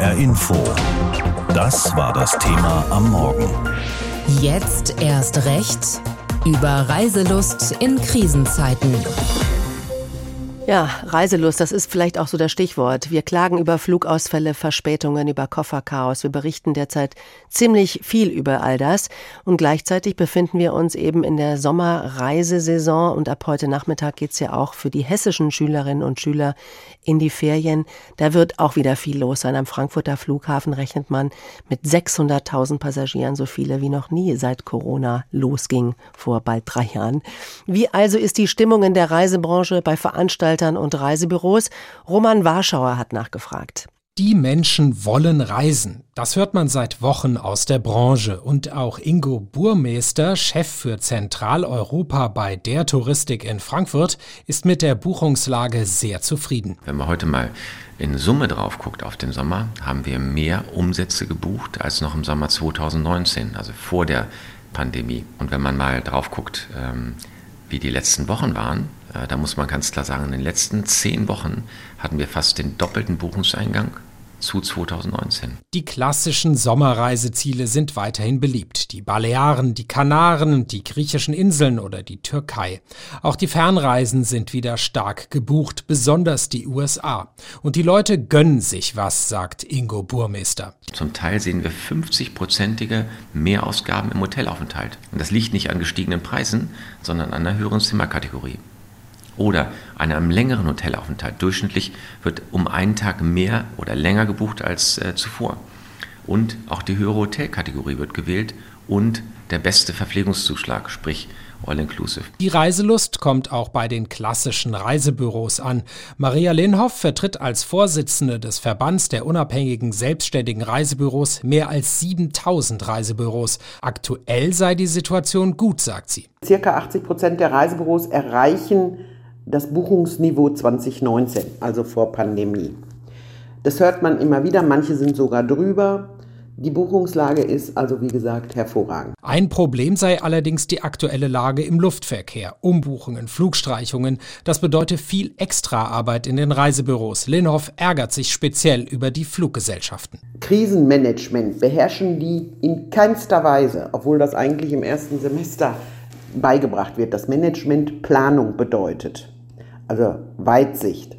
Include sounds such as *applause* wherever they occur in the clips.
HR Info. Das war das Thema am Morgen. Jetzt erst recht über Reiselust in Krisenzeiten. Ja, Reiselust, das ist vielleicht auch so das Stichwort. Wir klagen über Flugausfälle, Verspätungen, über Kofferchaos. Wir berichten derzeit ziemlich viel über all das. Und gleichzeitig befinden wir uns eben in der Sommerreisesaison. Und ab heute Nachmittag geht's ja auch für die hessischen Schülerinnen und Schüler in die Ferien. Da wird auch wieder viel los sein. Am Frankfurter Flughafen rechnet man mit 600.000 Passagieren, so viele wie noch nie seit Corona losging vor bald drei Jahren. Wie also ist die Stimmung in der Reisebranche bei Veranstaltungen Veranstaltern und Reisebüros. Roman Warschauer hat nachgefragt. Die Menschen wollen reisen. Das hört man seit Wochen aus der Branche. Und auch Ingo Burmeister, Chef für Zentraleuropa bei der Touristik in Frankfurt, ist mit der Buchungslage sehr zufrieden. Wenn man heute mal in Summe drauf guckt auf den Sommer, haben wir mehr Umsätze gebucht als noch im Sommer 2019, also vor der Pandemie. Und wenn man mal drauf guckt, ähm, wie die letzten Wochen waren, äh, da muss man ganz klar sagen, in den letzten zehn Wochen hatten wir fast den doppelten Buchungseingang zu 2019. Die klassischen Sommerreiseziele sind weiterhin beliebt. Die Balearen, die Kanaren, die griechischen Inseln oder die Türkei. Auch die Fernreisen sind wieder stark gebucht, besonders die USA. Und die Leute gönnen sich was, sagt Ingo Burmeister. Zum Teil sehen wir 50-prozentige Mehrausgaben im Hotelaufenthalt. Und das liegt nicht an gestiegenen Preisen, sondern an einer höheren Zimmerkategorie oder einem längeren Hotelaufenthalt. Durchschnittlich wird um einen Tag mehr oder länger gebucht als äh, zuvor. Und auch die höhere Hotelkategorie wird gewählt und der beste Verpflegungszuschlag, sprich All-Inclusive. Die Reiselust kommt auch bei den klassischen Reisebüros an. Maria Linhoff vertritt als Vorsitzende des Verbands der unabhängigen selbstständigen Reisebüros mehr als 7000 Reisebüros. Aktuell sei die Situation gut, sagt sie. Circa 80 Prozent der Reisebüros erreichen das Buchungsniveau 2019, also vor Pandemie. Das hört man immer wieder, manche sind sogar drüber. Die Buchungslage ist also wie gesagt hervorragend. Ein Problem sei allerdings die aktuelle Lage im Luftverkehr. Umbuchungen, Flugstreichungen. Das bedeutet viel Extraarbeit in den Reisebüros. Linhoff ärgert sich speziell über die Fluggesellschaften. Krisenmanagement beherrschen die in keinster Weise, obwohl das eigentlich im ersten Semester beigebracht wird, das Management Planung bedeutet. Also Weitsicht.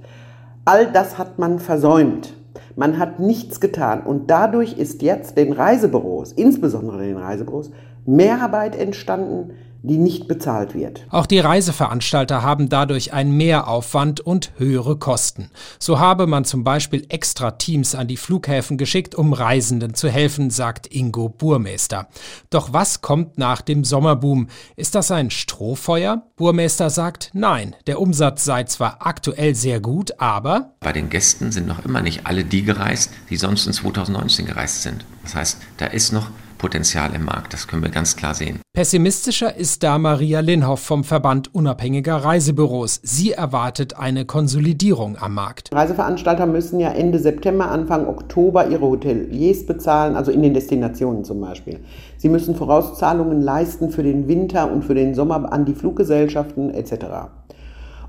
All das hat man versäumt. Man hat nichts getan und dadurch ist jetzt den Reisebüros, insbesondere den Reisebüros, Mehrarbeit entstanden, die nicht bezahlt wird. Auch die Reiseveranstalter haben dadurch einen Mehraufwand und höhere Kosten. So habe man zum Beispiel extra Teams an die Flughäfen geschickt, um Reisenden zu helfen, sagt Ingo Burmeister. Doch was kommt nach dem Sommerboom? Ist das ein Strohfeuer? Burmeister sagt nein. Der Umsatz sei zwar aktuell sehr gut, aber bei den Gästen sind noch immer nicht alle die gereist, die sonst in 2019 gereist sind. Das heißt, da ist noch Potenzial im Markt. Das können wir ganz klar sehen. Pessimistischer ist da Maria Linhoff vom Verband unabhängiger Reisebüros. Sie erwartet eine Konsolidierung am Markt. Reiseveranstalter müssen ja Ende September, Anfang Oktober ihre Hoteliers bezahlen, also in den Destinationen zum Beispiel. Sie müssen Vorauszahlungen leisten für den Winter und für den Sommer an die Fluggesellschaften etc.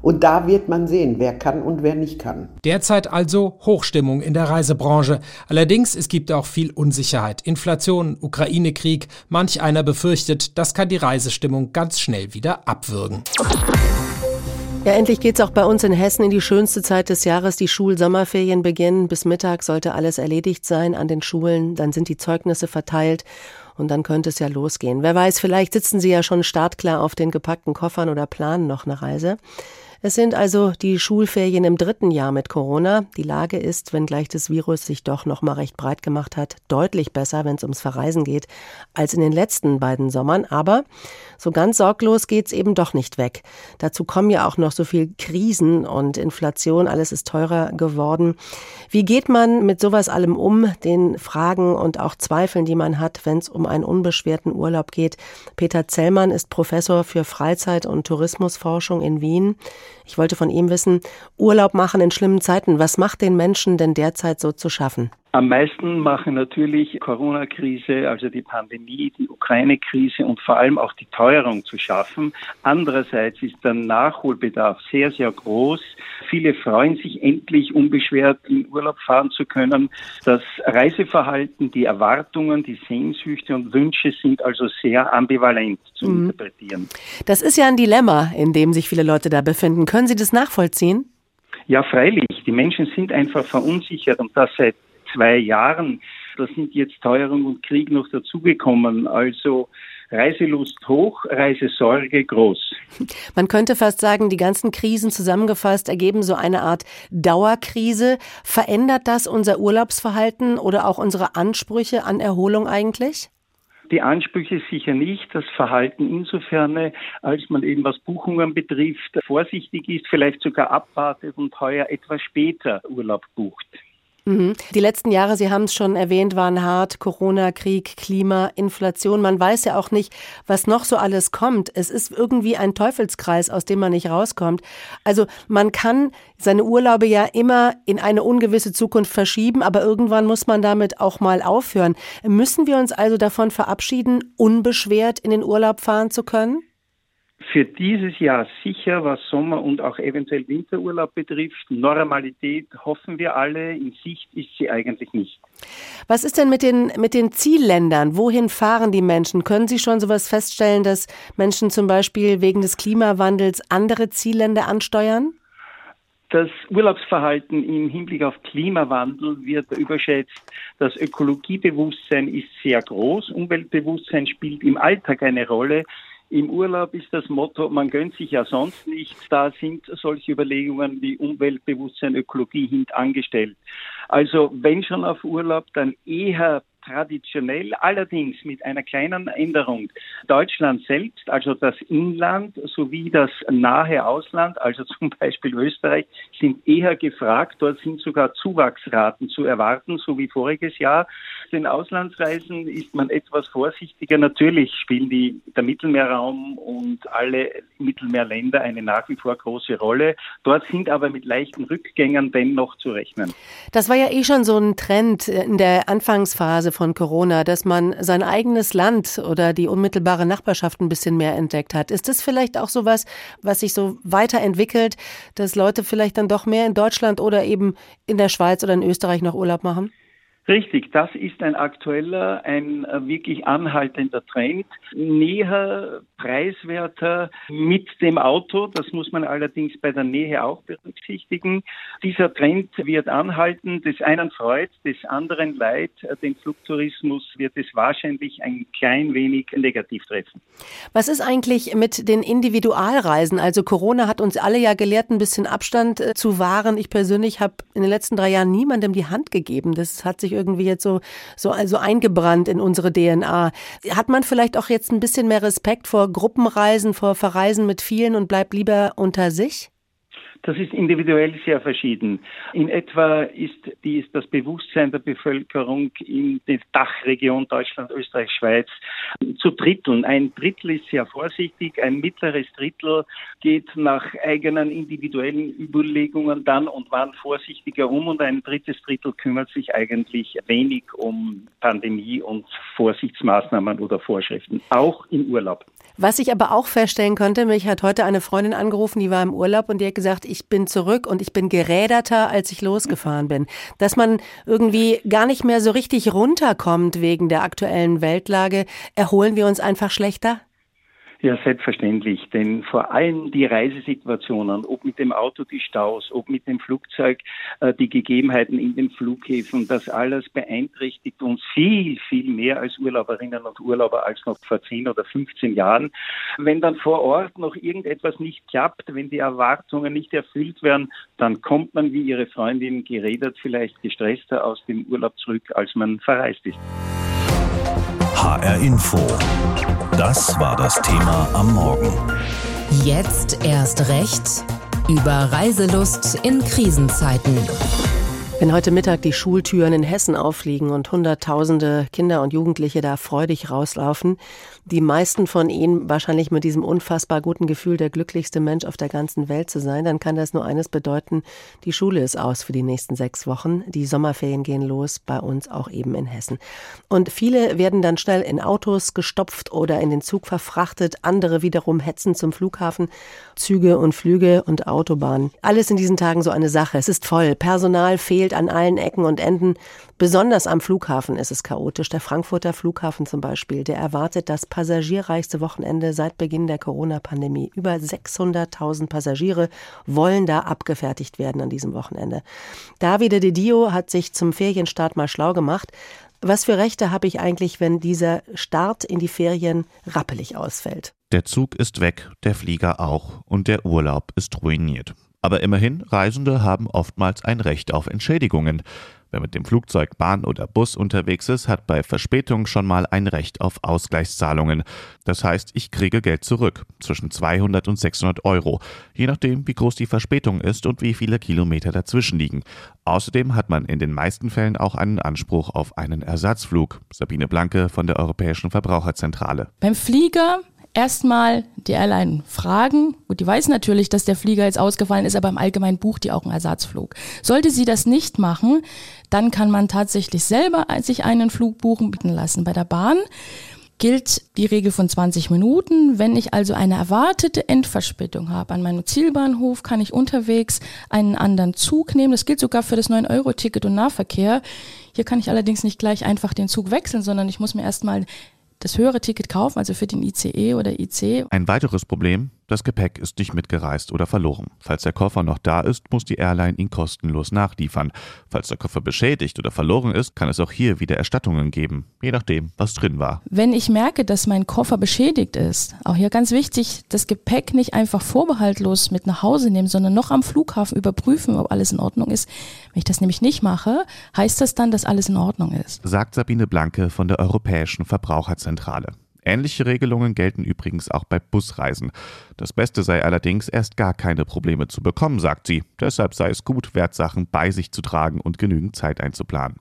Und da wird man sehen, wer kann und wer nicht kann. Derzeit also Hochstimmung in der Reisebranche. Allerdings, es gibt auch viel Unsicherheit. Inflation, Ukraine-Krieg. Manch einer befürchtet, das kann die Reisestimmung ganz schnell wieder abwürgen. Ja, endlich geht's auch bei uns in Hessen in die schönste Zeit des Jahres. Die Schulsommerferien beginnen. Bis Mittag sollte alles erledigt sein an den Schulen. Dann sind die Zeugnisse verteilt. Und dann könnte es ja losgehen. Wer weiß, vielleicht sitzen Sie ja schon startklar auf den gepackten Koffern oder planen noch eine Reise. Es sind also die Schulferien im dritten Jahr mit Corona. Die Lage ist, wenngleich das Virus sich doch noch mal recht breit gemacht hat, deutlich besser, wenn es ums Verreisen geht, als in den letzten beiden Sommern. Aber so ganz sorglos geht's eben doch nicht weg. Dazu kommen ja auch noch so viel Krisen und Inflation. Alles ist teurer geworden. Wie geht man mit sowas allem um? Den Fragen und auch Zweifeln, die man hat, wenn es um einen unbeschwerten Urlaub geht. Peter Zellmann ist Professor für Freizeit- und Tourismusforschung in Wien. Ich wollte von ihm wissen, Urlaub machen in schlimmen Zeiten, was macht den Menschen denn derzeit so zu schaffen? Am meisten machen natürlich Corona-Krise, also die Pandemie, die Ukraine-Krise und vor allem auch die Teuerung zu schaffen. Andererseits ist der Nachholbedarf sehr, sehr groß. Viele freuen sich endlich unbeschwert in Urlaub fahren zu können. Das Reiseverhalten, die Erwartungen, die Sehnsüchte und Wünsche sind also sehr ambivalent zu mhm. interpretieren. Das ist ja ein Dilemma, in dem sich viele Leute da befinden. Können Sie das nachvollziehen? Ja, freilich. Die Menschen sind einfach verunsichert und das seit zwei Jahren. Da sind jetzt Teuerung und Krieg noch dazugekommen. Also Reiselust hoch, Reisesorge groß. *laughs* Man könnte fast sagen, die ganzen Krisen zusammengefasst ergeben so eine Art Dauerkrise. Verändert das unser Urlaubsverhalten oder auch unsere Ansprüche an Erholung eigentlich? Die Ansprüche sicher nicht, das Verhalten insofern, als man eben was Buchungen betrifft, vorsichtig ist, vielleicht sogar abwartet und heuer etwas später Urlaub bucht. Mhm. Die letzten Jahre, Sie haben es schon erwähnt, waren hart. Corona, Krieg, Klima, Inflation. Man weiß ja auch nicht, was noch so alles kommt. Es ist irgendwie ein Teufelskreis, aus dem man nicht rauskommt. Also man kann seine Urlaube ja immer in eine ungewisse Zukunft verschieben, aber irgendwann muss man damit auch mal aufhören. Müssen wir uns also davon verabschieden, unbeschwert in den Urlaub fahren zu können? Für dieses Jahr sicher, was Sommer- und auch eventuell Winterurlaub betrifft. Normalität hoffen wir alle. In Sicht ist sie eigentlich nicht. Was ist denn mit den, mit den Zielländern? Wohin fahren die Menschen? Können Sie schon sowas feststellen, dass Menschen zum Beispiel wegen des Klimawandels andere Zielländer ansteuern? Das Urlaubsverhalten im Hinblick auf Klimawandel wird überschätzt. Das Ökologiebewusstsein ist sehr groß. Umweltbewusstsein spielt im Alltag eine Rolle. Im Urlaub ist das Motto, man gönnt sich ja sonst nichts. Da sind solche Überlegungen wie Umweltbewusstsein, Ökologie hintangestellt. Also wenn schon auf Urlaub, dann eher traditionell, allerdings mit einer kleinen Änderung. Deutschland selbst, also das Inland sowie das nahe Ausland, also *laughs* zum Beispiel Österreich, sind eher gefragt. Dort sind sogar Zuwachsraten zu erwarten, so wie voriges Jahr. Den Auslandsreisen ist man etwas vorsichtiger. Natürlich spielen die, der Mittelmeerraum und alle Mittelmeerländer eine nach wie vor große Rolle. Dort sind aber mit leichten Rückgängern dennoch zu rechnen. Das war ja eh schon so ein Trend in der Anfangsphase von Corona, dass man sein eigenes Land oder die unmittelbare Nachbarschaft ein bisschen mehr entdeckt hat. Ist das vielleicht auch so was, was sich so weiterentwickelt, dass Leute vielleicht dann doch mehr in Deutschland oder eben in der Schweiz oder in Österreich noch Urlaub machen? Richtig, das ist ein aktueller, ein äh, wirklich anhaltender Trend. Näher, preiswerter mit dem Auto, das muss man allerdings bei der Nähe auch berücksichtigen. Dieser Trend wird anhalten, des einen freut, des anderen leid. Den Flugtourismus wird es wahrscheinlich ein klein wenig negativ treffen. Was ist eigentlich mit den Individualreisen? Also Corona hat uns alle ja gelehrt, ein bisschen Abstand äh, zu wahren. Ich persönlich habe in den letzten drei Jahren niemandem die Hand gegeben. Das hat sich sich irgendwie jetzt so, so also eingebrannt in unsere DNA. Hat man vielleicht auch jetzt ein bisschen mehr Respekt vor Gruppenreisen, vor Verreisen mit vielen und bleibt lieber unter sich? Das ist individuell sehr verschieden. In etwa ist, die, ist das Bewusstsein der Bevölkerung in der Dachregion Deutschland, Österreich, Schweiz zu dritteln. Ein Drittel ist sehr vorsichtig, ein mittleres Drittel geht nach eigenen individuellen Überlegungen dann und wann vorsichtiger um und ein drittes Drittel kümmert sich eigentlich wenig um Pandemie und Vorsichtsmaßnahmen oder Vorschriften, auch im Urlaub. Was ich aber auch feststellen konnte, mich hat heute eine Freundin angerufen, die war im Urlaub und die hat gesagt, ich bin zurück und ich bin geräderter, als ich losgefahren bin. Dass man irgendwie gar nicht mehr so richtig runterkommt wegen der aktuellen Weltlage. Erholen wir uns einfach schlechter? Ja, selbstverständlich, denn vor allem die Reisesituationen, ob mit dem Auto die Staus, ob mit dem Flugzeug äh, die Gegebenheiten in den Flughäfen, das alles beeinträchtigt uns viel, viel mehr als Urlauberinnen und Urlauber als noch vor 10 oder 15 Jahren. Wenn dann vor Ort noch irgendetwas nicht klappt, wenn die Erwartungen nicht erfüllt werden, dann kommt man wie Ihre Freundin geredet, vielleicht gestresster aus dem Urlaub zurück, als man verreist ist. HR Info. Das war das Thema am Morgen. Jetzt erst recht über Reiselust in Krisenzeiten. Wenn heute Mittag die Schultüren in Hessen auffliegen und Hunderttausende Kinder und Jugendliche da freudig rauslaufen, die meisten von ihnen wahrscheinlich mit diesem unfassbar guten Gefühl, der glücklichste Mensch auf der ganzen Welt zu sein, dann kann das nur eines bedeuten, die Schule ist aus für die nächsten sechs Wochen, die Sommerferien gehen los, bei uns auch eben in Hessen. Und viele werden dann schnell in Autos gestopft oder in den Zug verfrachtet, andere wiederum hetzen zum Flughafen, Züge und Flüge und Autobahnen. Alles in diesen Tagen so eine Sache. Es ist voll, Personal fehlt an allen Ecken und Enden. Besonders am Flughafen ist es chaotisch. Der Frankfurter Flughafen zum Beispiel, der erwartet das passagierreichste Wochenende seit Beginn der Corona-Pandemie. Über 600.000 Passagiere wollen da abgefertigt werden an diesem Wochenende. Davide De Dio hat sich zum Ferienstart mal schlau gemacht. Was für Rechte habe ich eigentlich, wenn dieser Start in die Ferien rappelig ausfällt? Der Zug ist weg, der Flieger auch und der Urlaub ist ruiniert. Aber immerhin, Reisende haben oftmals ein Recht auf Entschädigungen. Wer mit dem Flugzeug, Bahn oder Bus unterwegs ist, hat bei Verspätung schon mal ein Recht auf Ausgleichszahlungen. Das heißt, ich kriege Geld zurück, zwischen 200 und 600 Euro, je nachdem, wie groß die Verspätung ist und wie viele Kilometer dazwischen liegen. Außerdem hat man in den meisten Fällen auch einen Anspruch auf einen Ersatzflug. Sabine Blanke von der Europäischen Verbraucherzentrale. Beim Flieger erstmal die Airline fragen. Und die weiß natürlich, dass der Flieger jetzt ausgefallen ist, aber im Allgemeinen bucht die auch einen Ersatzflug. Sollte sie das nicht machen, dann kann man tatsächlich selber sich einen Flug buchen bieten lassen. Bei der Bahn gilt die Regel von 20 Minuten. Wenn ich also eine erwartete Endverspätung habe an meinem Zielbahnhof, kann ich unterwegs einen anderen Zug nehmen. Das gilt sogar für das 9-Euro-Ticket und Nahverkehr. Hier kann ich allerdings nicht gleich einfach den Zug wechseln, sondern ich muss mir erstmal das höhere Ticket kaufen, also für den ICE oder IC. Ein weiteres Problem, das Gepäck ist nicht mitgereist oder verloren. Falls der Koffer noch da ist, muss die Airline ihn kostenlos nachliefern. Falls der Koffer beschädigt oder verloren ist, kann es auch hier wieder Erstattungen geben, je nachdem, was drin war. Wenn ich merke, dass mein Koffer beschädigt ist, auch hier ganz wichtig, das Gepäck nicht einfach vorbehaltlos mit nach Hause nehmen, sondern noch am Flughafen überprüfen, ob alles in Ordnung ist. Wenn ich das nämlich nicht mache, heißt das dann, dass alles in Ordnung ist. Sagt Sabine Blanke von der Europäischen Verbraucherzentrale. Ähnliche Regelungen gelten übrigens auch bei Busreisen. Das Beste sei allerdings, erst gar keine Probleme zu bekommen, sagt sie. Deshalb sei es gut, Wertsachen bei sich zu tragen und genügend Zeit einzuplanen.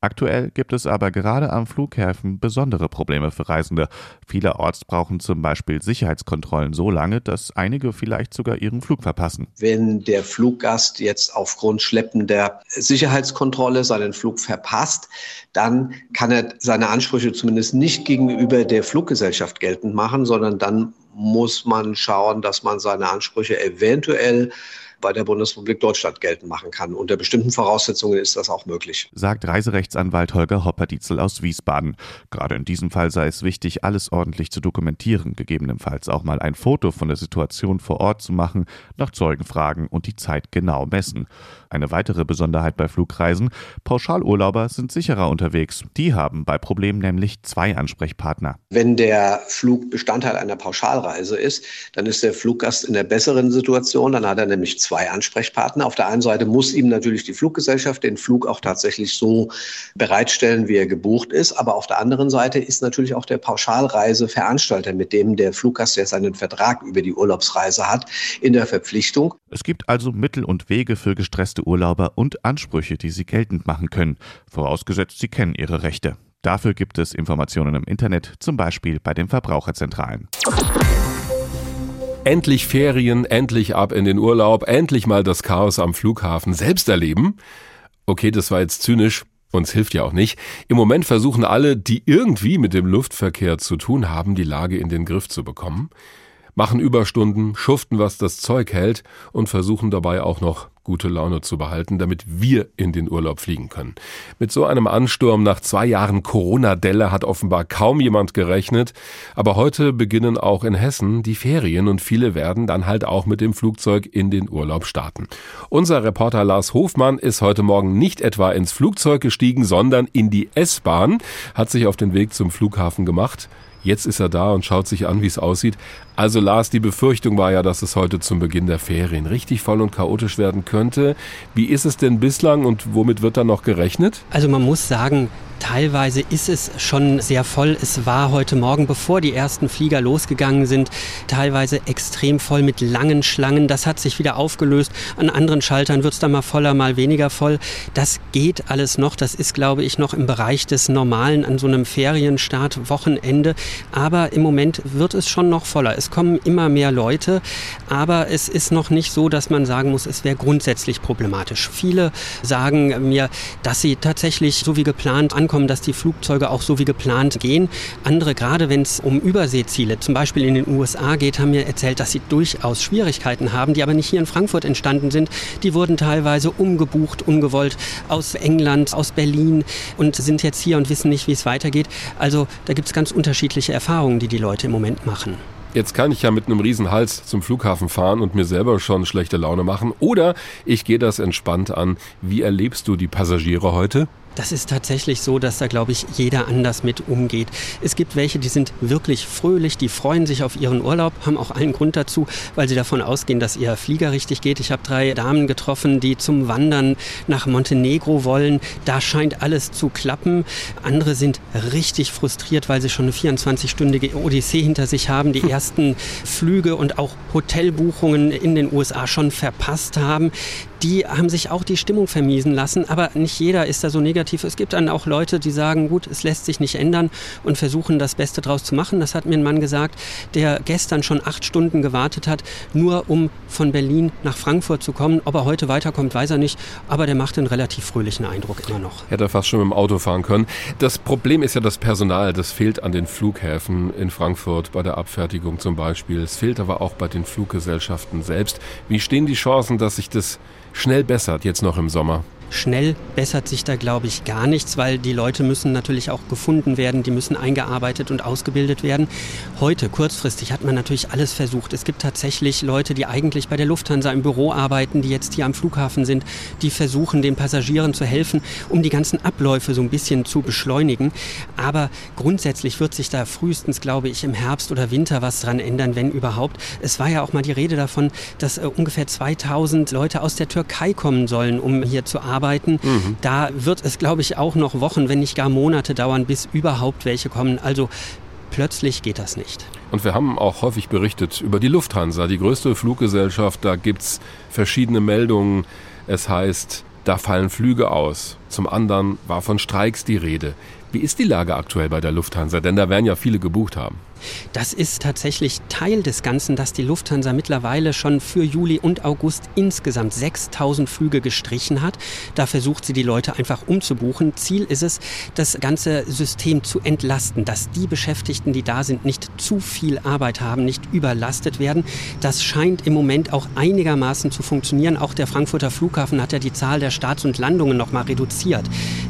Aktuell gibt es aber gerade am Flughäfen besondere Probleme für Reisende. Vielerorts brauchen zum Beispiel Sicherheitskontrollen so lange, dass einige vielleicht sogar ihren Flug verpassen. Wenn der Fluggast jetzt aufgrund schleppender Sicherheitskontrolle seinen Flug verpasst, dann kann er seine Ansprüche zumindest nicht gegenüber der Fluggesellschaft geltend machen, sondern dann muss man schauen, dass man seine Ansprüche eventuell bei der Bundesrepublik Deutschland geltend machen kann. Unter bestimmten Voraussetzungen ist das auch möglich. Sagt Reiserechtsanwalt Holger Hopperdietzel aus Wiesbaden. Gerade in diesem Fall sei es wichtig, alles ordentlich zu dokumentieren, gegebenenfalls auch mal ein Foto von der Situation vor Ort zu machen, nach Zeugen fragen und die Zeit genau messen. Eine weitere Besonderheit bei Flugreisen, Pauschalurlauber sind sicherer unterwegs. Die haben bei Problemen nämlich zwei Ansprechpartner. Wenn der Flug Bestandteil einer Pauschalreise ist, dann ist der Fluggast in der besseren Situation, dann hat er nämlich zwei Ansprechpartner. Auf der einen Seite muss ihm natürlich die Fluggesellschaft den Flug auch tatsächlich so bereitstellen, wie er gebucht ist. Aber auf der anderen Seite ist natürlich auch der Pauschalreiseveranstalter, mit dem der Fluggast ja seinen Vertrag über die Urlaubsreise hat, in der Verpflichtung. Es gibt also Mittel und Wege für gestresste Urlauber und Ansprüche, die sie geltend machen können, vorausgesetzt sie kennen ihre Rechte. Dafür gibt es Informationen im Internet, zum Beispiel bei den Verbraucherzentralen. Endlich Ferien, endlich ab in den Urlaub, endlich mal das Chaos am Flughafen selbst erleben. Okay, das war jetzt zynisch, uns hilft ja auch nicht. Im Moment versuchen alle, die irgendwie mit dem Luftverkehr zu tun haben, die Lage in den Griff zu bekommen, machen Überstunden, schuften, was das Zeug hält und versuchen dabei auch noch gute Laune zu behalten, damit wir in den Urlaub fliegen können. Mit so einem Ansturm nach zwei Jahren Corona-Delle hat offenbar kaum jemand gerechnet. Aber heute beginnen auch in Hessen die Ferien und viele werden dann halt auch mit dem Flugzeug in den Urlaub starten. Unser Reporter Lars Hofmann ist heute Morgen nicht etwa ins Flugzeug gestiegen, sondern in die S-Bahn, hat sich auf den Weg zum Flughafen gemacht. Jetzt ist er da und schaut sich an, wie es aussieht. Also Lars, die Befürchtung war ja, dass es heute zum Beginn der Ferien richtig voll und chaotisch werden könnte. Wie ist es denn bislang und womit wird da noch gerechnet? Also man muss sagen, Teilweise ist es schon sehr voll. Es war heute Morgen, bevor die ersten Flieger losgegangen sind, teilweise extrem voll mit langen Schlangen. Das hat sich wieder aufgelöst. An anderen Schaltern wird es dann mal voller, mal weniger voll. Das geht alles noch. Das ist, glaube ich, noch im Bereich des Normalen an so einem Ferienstart, Wochenende. Aber im Moment wird es schon noch voller. Es kommen immer mehr Leute. Aber es ist noch nicht so, dass man sagen muss, es wäre grundsätzlich problematisch. Viele sagen mir, dass sie tatsächlich so wie geplant an ankommen, dass die Flugzeuge auch so wie geplant gehen. Andere, gerade wenn es um Überseeziele, zum Beispiel in den USA geht, haben mir erzählt, dass sie durchaus Schwierigkeiten haben, die aber nicht hier in Frankfurt entstanden sind. Die wurden teilweise umgebucht, ungewollt aus England, aus Berlin und sind jetzt hier und wissen nicht, wie es weitergeht. Also da gibt es ganz unterschiedliche Erfahrungen, die die Leute im Moment machen. Jetzt kann ich ja mit einem riesen Hals zum Flughafen fahren und mir selber schon schlechte Laune machen. Oder ich gehe das entspannt an. Wie erlebst du die Passagiere heute? Das ist tatsächlich so, dass da, glaube ich, jeder anders mit umgeht. Es gibt welche, die sind wirklich fröhlich, die freuen sich auf ihren Urlaub, haben auch allen Grund dazu, weil sie davon ausgehen, dass ihr Flieger richtig geht. Ich habe drei Damen getroffen, die zum Wandern nach Montenegro wollen. Da scheint alles zu klappen. Andere sind richtig frustriert, weil sie schon eine 24-stündige Odyssee hinter sich haben, die *laughs* ersten Flüge und auch Hotelbuchungen in den USA schon verpasst haben die haben sich auch die Stimmung vermiesen lassen. Aber nicht jeder ist da so negativ. Es gibt dann auch Leute, die sagen, gut, es lässt sich nicht ändern und versuchen das Beste draus zu machen. Das hat mir ein Mann gesagt, der gestern schon acht Stunden gewartet hat, nur um von Berlin nach Frankfurt zu kommen. Ob er heute weiterkommt, weiß er nicht. Aber der macht einen relativ fröhlichen Eindruck immer noch. Hätte er fast schon mit dem Auto fahren können. Das Problem ist ja das Personal. Das fehlt an den Flughäfen in Frankfurt bei der Abfertigung zum Beispiel. Es fehlt aber auch bei den Fluggesellschaften selbst. Wie stehen die Chancen, dass sich das schnell bessert, jetzt noch im Sommer? Schnell bessert sich da, glaube ich, gar nichts, weil die Leute müssen natürlich auch gefunden werden, die müssen eingearbeitet und ausgebildet werden. Heute, kurzfristig, hat man natürlich alles versucht. Es gibt tatsächlich Leute, die eigentlich bei der Lufthansa im Büro arbeiten, die jetzt hier am Flughafen sind, die versuchen, den Passagieren zu helfen, um die ganzen Abläufe so ein bisschen zu beschleunigen. Aber grundsätzlich wird sich da frühestens, glaube ich, im Herbst oder Winter was dran ändern, wenn überhaupt. Es war ja auch mal die Rede davon, dass äh, ungefähr 2000 Leute aus der Türkei kommen sollen, um hier zu arbeiten arbeiten. Mhm. Da wird es, glaube ich, auch noch Wochen, wenn nicht gar Monate dauern, bis überhaupt welche kommen. Also plötzlich geht das nicht. Und wir haben auch häufig berichtet über die Lufthansa, die größte Fluggesellschaft. Da gibt es verschiedene Meldungen. Es heißt, da fallen Flüge aus. Zum anderen war von Streiks die Rede. Wie ist die Lage aktuell bei der Lufthansa? Denn da werden ja viele gebucht haben. Das ist tatsächlich Teil des Ganzen, dass die Lufthansa mittlerweile schon für Juli und August insgesamt 6000 Flüge gestrichen hat. Da versucht sie die Leute einfach umzubuchen. Ziel ist es, das ganze System zu entlasten, dass die Beschäftigten, die da sind, nicht zu viel Arbeit haben, nicht überlastet werden. Das scheint im Moment auch einigermaßen zu funktionieren. Auch der Frankfurter Flughafen hat ja die Zahl der Starts und Landungen noch mal reduziert.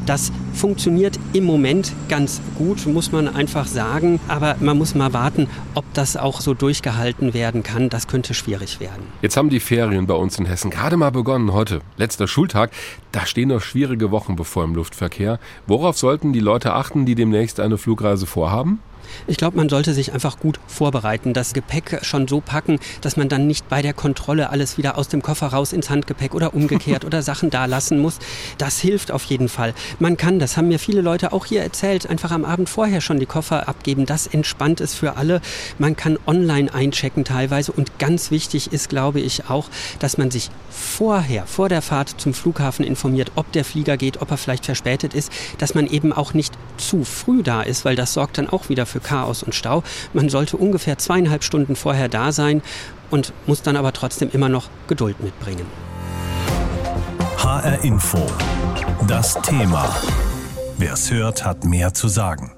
Das funktioniert im Moment ganz gut, muss man einfach sagen. Aber man muss mal warten, ob das auch so durchgehalten werden kann. Das könnte schwierig werden. Jetzt haben die Ferien bei uns in Hessen gerade mal begonnen. Heute, letzter Schultag. Da stehen noch schwierige Wochen bevor im Luftverkehr. Worauf sollten die Leute achten, die demnächst eine Flugreise vorhaben? Ich glaube, man sollte sich einfach gut vorbereiten, das Gepäck schon so packen, dass man dann nicht bei der Kontrolle alles wieder aus dem Koffer raus ins Handgepäck oder umgekehrt *laughs* oder Sachen da lassen muss. Das hilft auf jeden Fall. Man kann, das haben mir viele Leute auch hier erzählt, einfach am Abend vorher schon die Koffer abgeben. Das entspannt es für alle. Man kann online einchecken teilweise und ganz wichtig ist, glaube ich, auch, dass man sich vorher, vor der Fahrt zum Flughafen informiert, ob der Flieger geht, ob er vielleicht verspätet ist, dass man eben auch nicht zu früh da ist, weil das sorgt dann auch wieder für Chaos und Stau. Man sollte ungefähr zweieinhalb Stunden vorher da sein und muss dann aber trotzdem immer noch Geduld mitbringen. HR Info. Das Thema. Wer es hört, hat mehr zu sagen.